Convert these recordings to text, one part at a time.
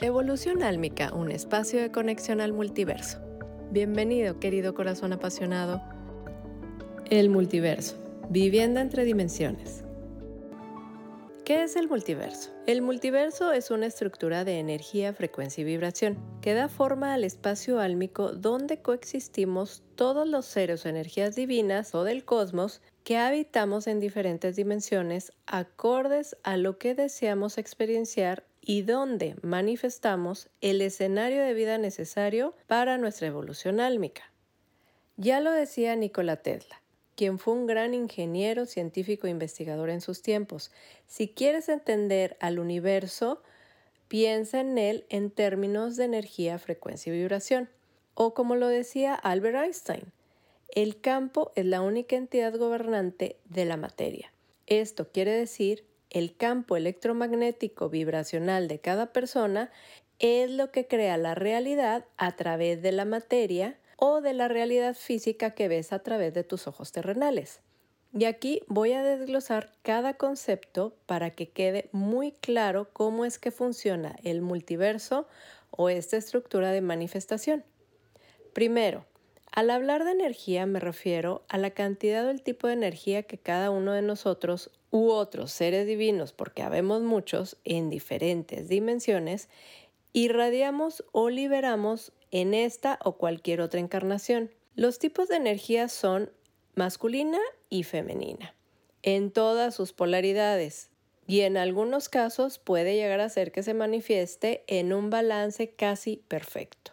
Evolución Álmica, un espacio de conexión al multiverso. Bienvenido, querido corazón apasionado. El multiverso, vivienda entre dimensiones. ¿Qué es el multiverso? El multiverso es una estructura de energía, frecuencia y vibración que da forma al espacio álmico donde coexistimos todos los seres o energías divinas o del cosmos que habitamos en diferentes dimensiones acordes a lo que deseamos experienciar y donde manifestamos el escenario de vida necesario para nuestra evolución álmica. Ya lo decía Nikola Tesla, quien fue un gran ingeniero, científico e investigador en sus tiempos. Si quieres entender al universo, piensa en él en términos de energía, frecuencia y vibración. O como lo decía Albert Einstein, el campo es la única entidad gobernante de la materia. Esto quiere decir el campo electromagnético vibracional de cada persona es lo que crea la realidad a través de la materia o de la realidad física que ves a través de tus ojos terrenales. Y aquí voy a desglosar cada concepto para que quede muy claro cómo es que funciona el multiverso o esta estructura de manifestación. Primero, al hablar de energía me refiero a la cantidad o el tipo de energía que cada uno de nosotros u otros seres divinos, porque habemos muchos en diferentes dimensiones, irradiamos o liberamos en esta o cualquier otra encarnación. Los tipos de energía son masculina y femenina, en todas sus polaridades, y en algunos casos puede llegar a ser que se manifieste en un balance casi perfecto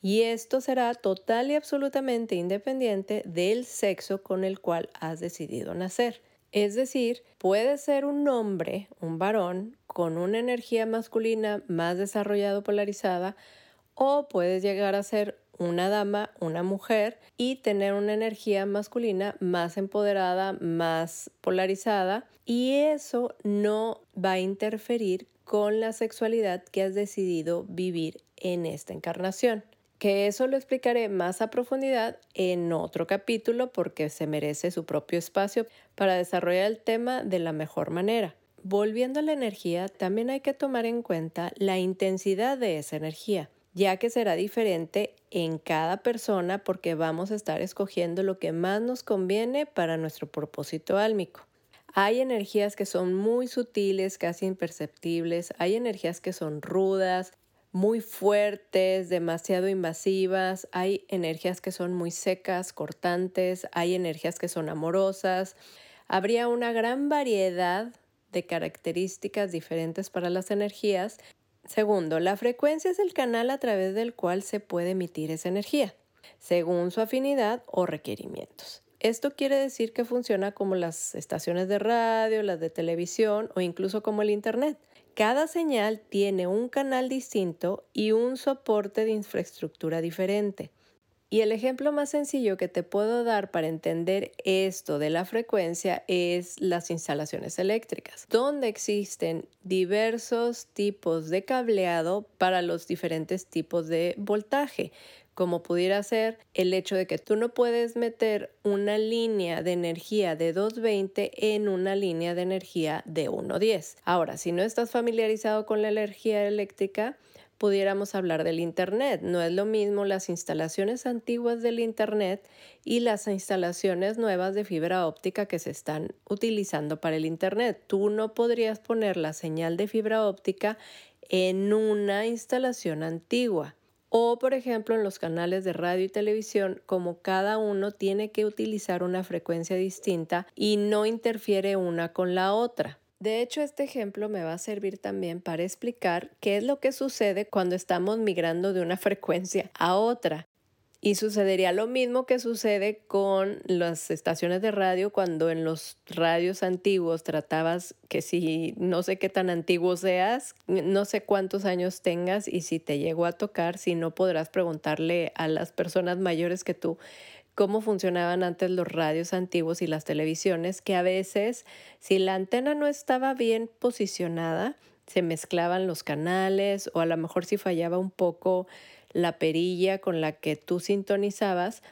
y esto será total y absolutamente independiente del sexo con el cual has decidido nacer. Es decir, puede ser un hombre, un varón, con una energía masculina más desarrollada polarizada, o puedes llegar a ser una dama, una mujer, y tener una energía masculina más empoderada, más polarizada, y eso no va a interferir con la sexualidad que has decidido vivir en esta encarnación que eso lo explicaré más a profundidad en otro capítulo porque se merece su propio espacio para desarrollar el tema de la mejor manera. Volviendo a la energía, también hay que tomar en cuenta la intensidad de esa energía, ya que será diferente en cada persona porque vamos a estar escogiendo lo que más nos conviene para nuestro propósito álmico. Hay energías que son muy sutiles, casi imperceptibles, hay energías que son rudas, muy fuertes, demasiado invasivas, hay energías que son muy secas, cortantes, hay energías que son amorosas. Habría una gran variedad de características diferentes para las energías. Segundo, la frecuencia es el canal a través del cual se puede emitir esa energía, según su afinidad o requerimientos. Esto quiere decir que funciona como las estaciones de radio, las de televisión o incluso como el Internet. Cada señal tiene un canal distinto y un soporte de infraestructura diferente. Y el ejemplo más sencillo que te puedo dar para entender esto de la frecuencia es las instalaciones eléctricas, donde existen diversos tipos de cableado para los diferentes tipos de voltaje, como pudiera ser el hecho de que tú no puedes meter una línea de energía de 220 en una línea de energía de 110. Ahora, si no estás familiarizado con la energía eléctrica, pudiéramos hablar del Internet. No es lo mismo las instalaciones antiguas del Internet y las instalaciones nuevas de fibra óptica que se están utilizando para el Internet. Tú no podrías poner la señal de fibra óptica en una instalación antigua. O, por ejemplo, en los canales de radio y televisión, como cada uno tiene que utilizar una frecuencia distinta y no interfiere una con la otra. De hecho, este ejemplo me va a servir también para explicar qué es lo que sucede cuando estamos migrando de una frecuencia a otra. Y sucedería lo mismo que sucede con las estaciones de radio cuando en los radios antiguos tratabas que si no sé qué tan antiguo seas, no sé cuántos años tengas y si te llegó a tocar, si no podrás preguntarle a las personas mayores que tú cómo funcionaban antes los radios antiguos y las televisiones, que a veces si la antena no estaba bien posicionada, se mezclaban los canales o a lo mejor si fallaba un poco la perilla con la que tú sintonizabas,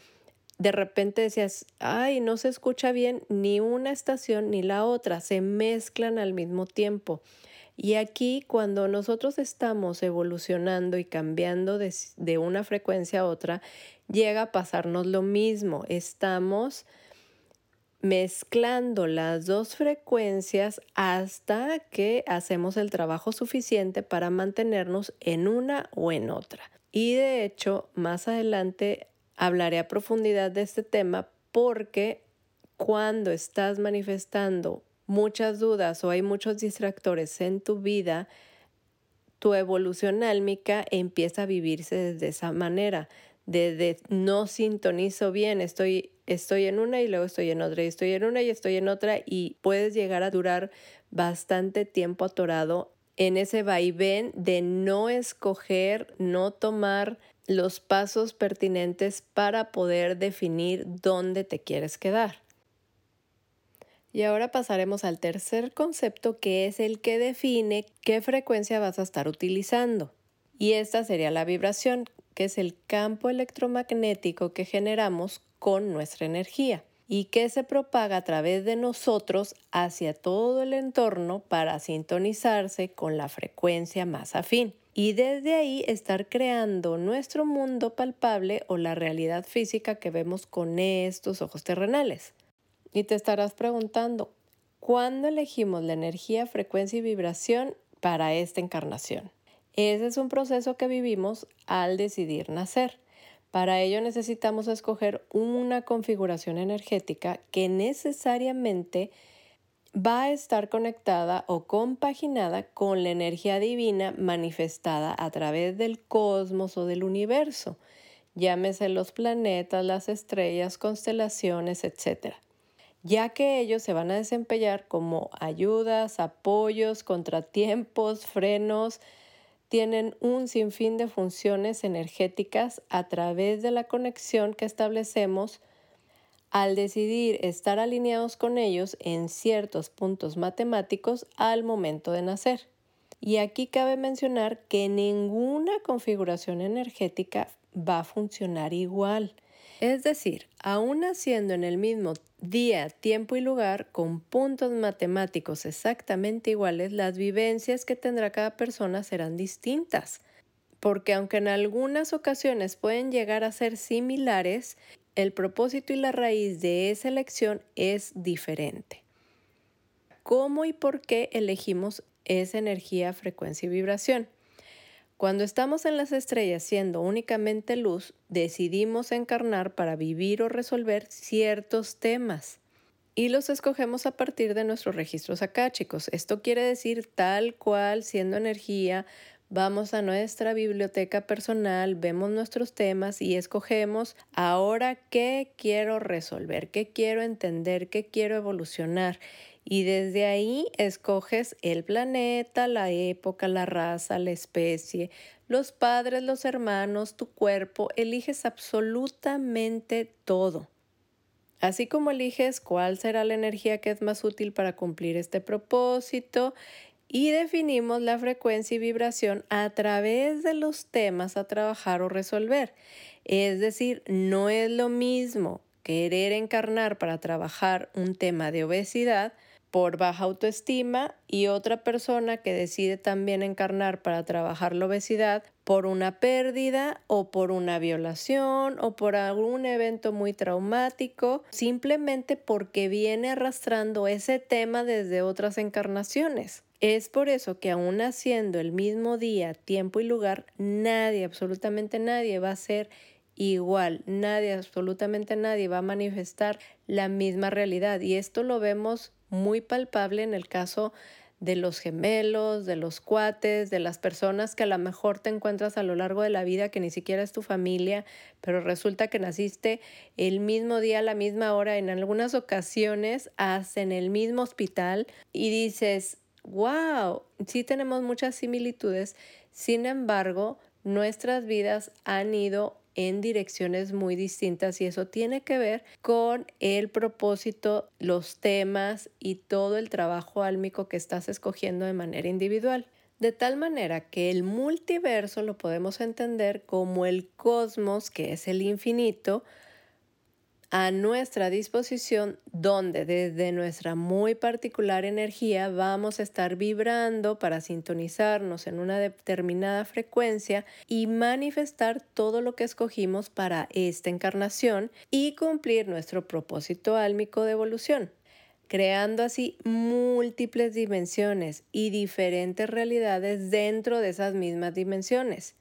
de repente decías, ay, no se escucha bien ni una estación ni la otra, se mezclan al mismo tiempo. Y aquí cuando nosotros estamos evolucionando y cambiando de, de una frecuencia a otra, llega a pasarnos lo mismo. Estamos mezclando las dos frecuencias hasta que hacemos el trabajo suficiente para mantenernos en una o en otra. Y de hecho, más adelante hablaré a profundidad de este tema porque cuando estás manifestando muchas dudas o hay muchos distractores en tu vida, tu evolución álmica empieza a vivirse desde esa manera, de, no sintonizo bien, estoy, estoy en una y luego estoy en otra, y estoy en una y estoy en otra, y puedes llegar a durar bastante tiempo atorado en ese vaivén de no escoger, no tomar los pasos pertinentes para poder definir dónde te quieres quedar. Y ahora pasaremos al tercer concepto que es el que define qué frecuencia vas a estar utilizando. Y esta sería la vibración, que es el campo electromagnético que generamos con nuestra energía y que se propaga a través de nosotros hacia todo el entorno para sintonizarse con la frecuencia más afín y desde ahí estar creando nuestro mundo palpable o la realidad física que vemos con estos ojos terrenales. Y te estarás preguntando, ¿cuándo elegimos la energía, frecuencia y vibración para esta encarnación? Ese es un proceso que vivimos al decidir nacer. Para ello necesitamos escoger una configuración energética que necesariamente va a estar conectada o compaginada con la energía divina manifestada a través del cosmos o del universo, llámese los planetas, las estrellas, constelaciones, etc. Ya que ellos se van a desempeñar como ayudas, apoyos, contratiempos, frenos, tienen un sinfín de funciones energéticas a través de la conexión que establecemos al decidir estar alineados con ellos en ciertos puntos matemáticos al momento de nacer. Y aquí cabe mencionar que ninguna configuración energética va a funcionar igual. Es decir, aún naciendo en el mismo día, tiempo y lugar, con puntos matemáticos exactamente iguales, las vivencias que tendrá cada persona serán distintas. Porque aunque en algunas ocasiones pueden llegar a ser similares, el propósito y la raíz de esa elección es diferente. ¿Cómo y por qué elegimos esa energía, frecuencia y vibración? Cuando estamos en las estrellas siendo únicamente luz, decidimos encarnar para vivir o resolver ciertos temas y los escogemos a partir de nuestros registros chicos. Esto quiere decir tal cual, siendo energía, vamos a nuestra biblioteca personal, vemos nuestros temas y escogemos ahora qué quiero resolver, qué quiero entender, qué quiero evolucionar. Y desde ahí escoges el planeta, la época, la raza, la especie, los padres, los hermanos, tu cuerpo, eliges absolutamente todo. Así como eliges cuál será la energía que es más útil para cumplir este propósito y definimos la frecuencia y vibración a través de los temas a trabajar o resolver. Es decir, no es lo mismo querer encarnar para trabajar un tema de obesidad por baja autoestima y otra persona que decide también encarnar para trabajar la obesidad por una pérdida o por una violación o por algún evento muy traumático, simplemente porque viene arrastrando ese tema desde otras encarnaciones. Es por eso que aún haciendo el mismo día, tiempo y lugar, nadie, absolutamente nadie va a ser igual, nadie, absolutamente nadie va a manifestar la misma realidad. Y esto lo vemos muy palpable en el caso de los gemelos, de los cuates, de las personas que a lo mejor te encuentras a lo largo de la vida que ni siquiera es tu familia, pero resulta que naciste el mismo día, a la misma hora, en algunas ocasiones, hasta en el mismo hospital y dices, wow, sí tenemos muchas similitudes, sin embargo, nuestras vidas han ido en direcciones muy distintas y eso tiene que ver con el propósito, los temas y todo el trabajo álmico que estás escogiendo de manera individual. De tal manera que el multiverso lo podemos entender como el cosmos, que es el infinito, a nuestra disposición donde desde nuestra muy particular energía vamos a estar vibrando para sintonizarnos en una determinada frecuencia y manifestar todo lo que escogimos para esta encarnación y cumplir nuestro propósito álmico de evolución creando así múltiples dimensiones y diferentes realidades dentro de esas mismas dimensiones.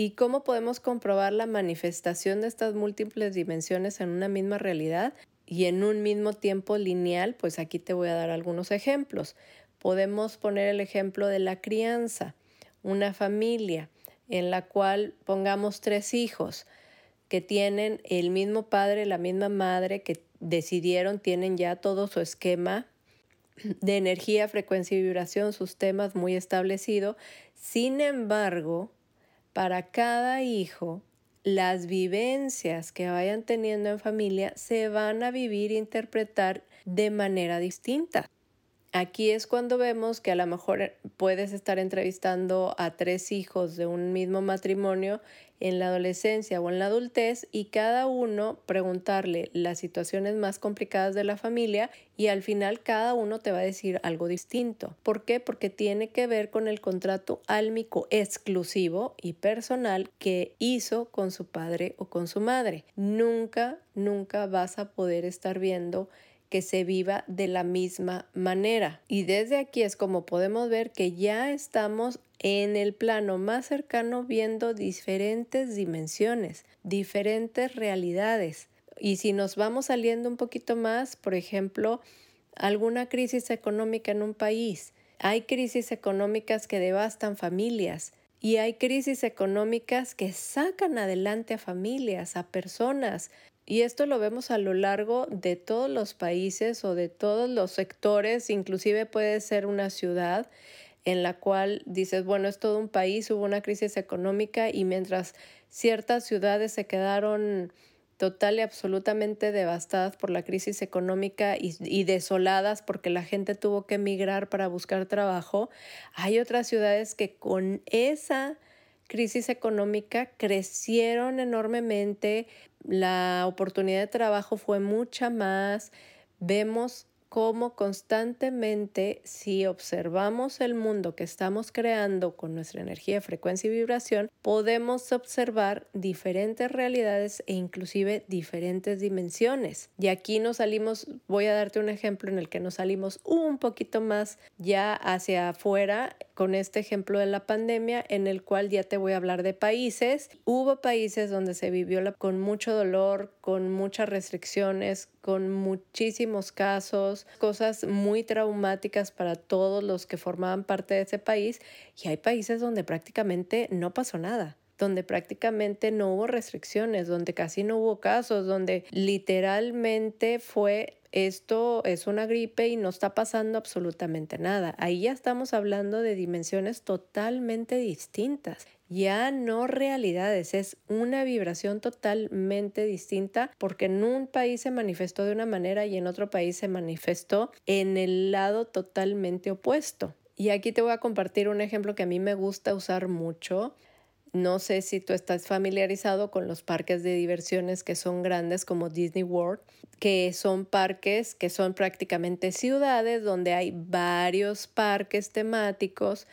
¿Y cómo podemos comprobar la manifestación de estas múltiples dimensiones en una misma realidad y en un mismo tiempo lineal? Pues aquí te voy a dar algunos ejemplos. Podemos poner el ejemplo de la crianza, una familia en la cual pongamos tres hijos que tienen el mismo padre, la misma madre, que decidieron, tienen ya todo su esquema de energía, frecuencia y vibración, sus temas muy establecido. Sin embargo, para cada hijo, las vivencias que vayan teniendo en familia se van a vivir e interpretar de manera distinta. Aquí es cuando vemos que a lo mejor puedes estar entrevistando a tres hijos de un mismo matrimonio en la adolescencia o en la adultez y cada uno preguntarle las situaciones más complicadas de la familia y al final cada uno te va a decir algo distinto. ¿Por qué? Porque tiene que ver con el contrato álmico exclusivo y personal que hizo con su padre o con su madre. Nunca, nunca vas a poder estar viendo que se viva de la misma manera. Y desde aquí es como podemos ver que ya estamos en el plano más cercano viendo diferentes dimensiones, diferentes realidades. Y si nos vamos saliendo un poquito más, por ejemplo, alguna crisis económica en un país, hay crisis económicas que devastan familias, y hay crisis económicas que sacan adelante a familias, a personas, y esto lo vemos a lo largo de todos los países o de todos los sectores, inclusive puede ser una ciudad en la cual dices, bueno, es todo un país, hubo una crisis económica y mientras ciertas ciudades se quedaron total y absolutamente devastadas por la crisis económica y, y, desoladas porque la gente tuvo que emigrar para buscar trabajo, hay otras ciudades que con esa crisis económica crecieron enormemente, la oportunidad de trabajo fue mucha más, vemos cómo constantemente, si observamos el mundo que estamos creando con nuestra energía, frecuencia y vibración, podemos observar diferentes realidades e inclusive diferentes dimensiones. Y aquí nos salimos, voy a darte un ejemplo en el que nos salimos un poquito más ya hacia afuera con este ejemplo de la pandemia en el cual ya te voy a hablar de países. Hubo países donde se vivió con mucho dolor, con muchas restricciones, con muchísimos casos, cosas muy traumáticas para todos los que formaban parte de ese país y hay países donde prácticamente no pasó nada donde prácticamente no hubo restricciones, donde casi no hubo casos, donde literalmente fue esto es una gripe y no está pasando absolutamente nada. Ahí ya estamos hablando de dimensiones totalmente distintas ya no realidades, es una vibración totalmente distinta porque en un país se manifestó de una manera y en otro país se manifestó en el lado totalmente opuesto. Y aquí te voy a compartir un ejemplo que a mí me gusta usar mucho. No sé si tú estás familiarizado con los parques de diversiones que son grandes como Disney World, que son parques que son prácticamente ciudades donde hay varios parques temáticos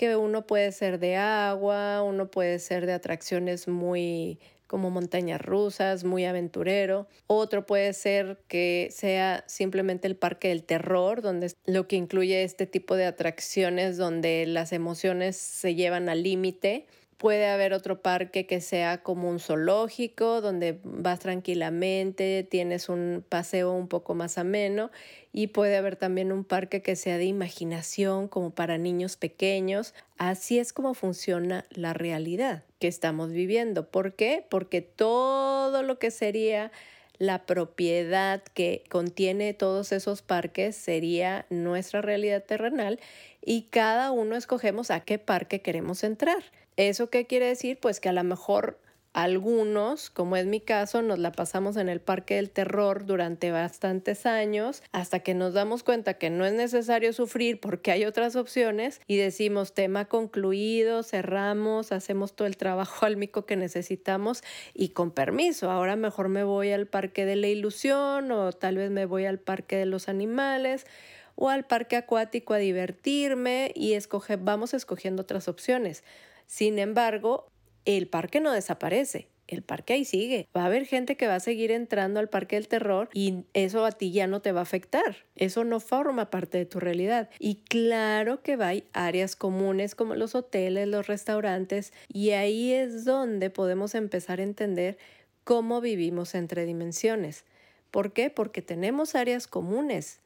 que uno puede ser de agua, uno puede ser de atracciones muy como montañas rusas, muy aventurero. Otro puede ser que sea simplemente el parque del terror, donde lo que incluye este tipo de atracciones donde las emociones se llevan al límite Puede haber otro parque que sea como un zoológico, donde vas tranquilamente, tienes un paseo un poco más ameno y puede haber también un parque que sea de imaginación como para niños pequeños. Así es como funciona la realidad que estamos viviendo. ¿Por qué? Porque todo lo que sería la propiedad que contiene todos esos parques sería nuestra realidad terrenal y cada uno escogemos a qué parque queremos entrar. ¿Eso qué quiere decir? Pues que a lo mejor Algunos, como es mi caso, nos la pasamos en el parque del terror durante bastantes años hasta que nos damos cuenta que no es necesario sufrir porque hay otras opciones y decimos tema concluido, cerramos, hacemos todo el trabajo álmico que necesitamos y con permiso, ahora mejor me voy al parque de la ilusión o tal vez me voy al parque de los animales o al parque acuático a divertirme y escoge, vamos escogiendo otras opciones. Sin embargo, el parque no desaparece. El parque ahí sigue. Va a haber gente que va a seguir entrando al parque del terror y eso a ti ya no te va a afectar. Eso no forma parte de tu realidad. Y claro que hay áreas comunes como los hoteles, los restaurantes y ahí es donde podemos empezar a entender cómo vivimos entre dimensiones. ¿Por qué? Porque tenemos áreas comunes.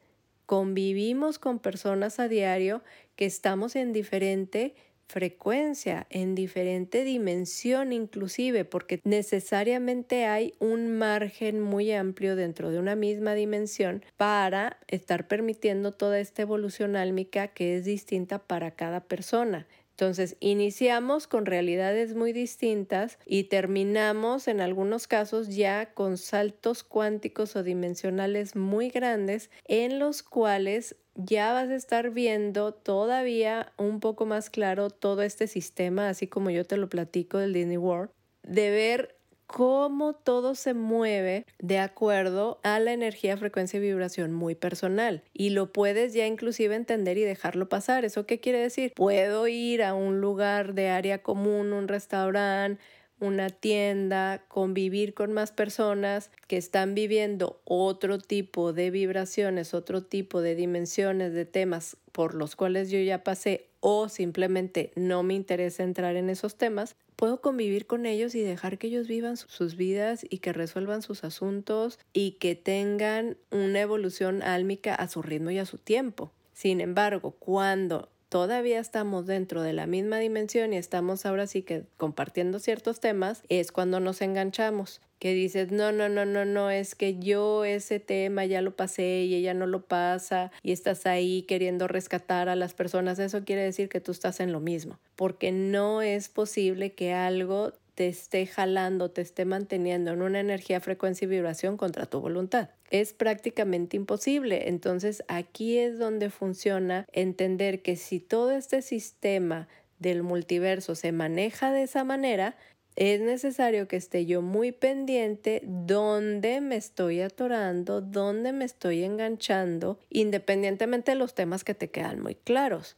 Convivimos con personas a diario que estamos en diferente frecuencia, en diferente dimensión inclusive, porque necesariamente hay un margen muy amplio dentro de una misma dimensión para estar permitiendo toda esta evolución álmica que es distinta para cada persona. Entonces, iniciamos con realidades muy distintas y terminamos en algunos casos ya con saltos cuánticos o dimensionales muy grandes en los cuales ya vas a estar viendo todavía un poco más claro todo este sistema, así como yo te lo platico del Disney World, de ver cómo todo se mueve de acuerdo a la energía, frecuencia y vibración muy personal. Y lo puedes ya inclusive entender y dejarlo pasar. ¿Eso qué quiere decir? Puedo ir a un lugar de área común, un restaurante, una tienda, convivir con más personas que están viviendo otro tipo de vibraciones, otro tipo de dimensiones de temas por los cuales yo ya pasé o simplemente no me interesa entrar en esos temas, puedo convivir con ellos y dejar que ellos vivan sus vidas y que resuelvan sus asuntos y que tengan una evolución álmica a su ritmo y a su tiempo. Sin embargo, cuando todavía estamos dentro de la misma dimensión y estamos ahora sí que compartiendo ciertos temas, es cuando nos enganchamos. Que dices, no, no, no, no, no, es que yo ese tema ya lo pasé y ella no lo pasa y estás ahí queriendo rescatar a las personas. Eso quiere decir que tú estás en lo mismo, porque no es posible que algo te esté jalando, te esté manteniendo en una energía, frecuencia y vibración contra tu voluntad. Es prácticamente imposible. Entonces aquí es donde funciona entender que si todo este sistema del multiverso se maneja de esa manera, es necesario que esté yo muy pendiente dónde me estoy atorando, dónde me estoy enganchando, independientemente de los temas que te quedan muy claros.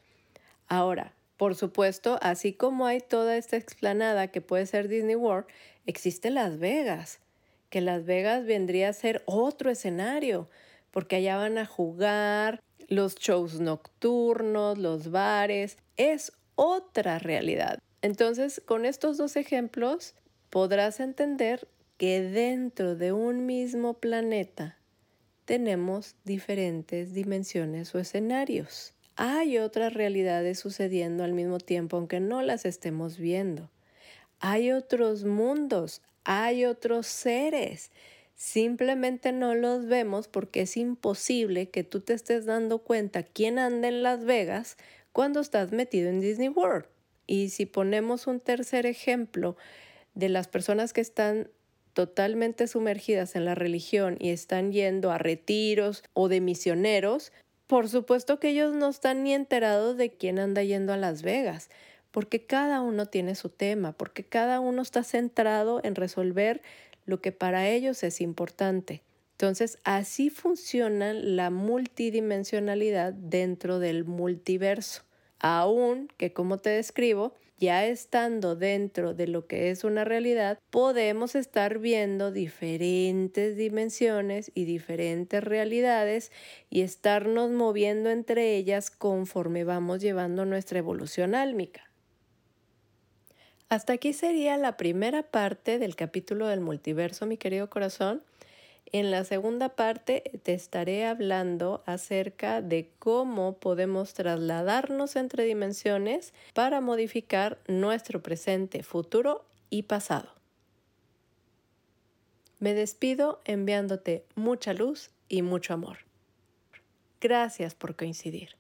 Ahora, por supuesto, así como hay toda esta explanada que puede ser Disney World, existe Las Vegas, que Las Vegas vendría a ser otro escenario, porque allá van a jugar los shows nocturnos, los bares, es otra realidad. Entonces, con estos dos ejemplos, podrás entender que dentro de un mismo planeta tenemos diferentes dimensiones o escenarios hay otras realidades sucediendo al mismo tiempo, aunque no las estemos viendo. Hay otros mundos, hay otros seres. Simplemente no los vemos porque es imposible que tú te estés dando cuenta quién anda en Las Vegas cuando estás metido en Disney World. Y si ponemos un tercer ejemplo de las personas que están totalmente sumergidas en la religión y están yendo a retiros o de misioneros, por supuesto que ellos no están ni enterados de quién anda yendo a Las Vegas, porque cada uno tiene su tema, porque cada uno está centrado en resolver lo que para ellos es importante. Entonces, así funciona la multidimensionalidad dentro del multiverso. Aún que, como te describo, ya estando dentro de lo que es una realidad, podemos estar viendo diferentes dimensiones y diferentes realidades y estarnos moviendo entre ellas conforme vamos llevando nuestra evolución álmica. Hasta aquí sería la primera parte del capítulo del multiverso, mi querido corazón. En la segunda parte te estaré hablando acerca de cómo podemos trasladarnos entre dimensiones para modificar nuestro presente, futuro y pasado. Me despido enviándote mucha luz y mucho amor. Gracias por coincidir.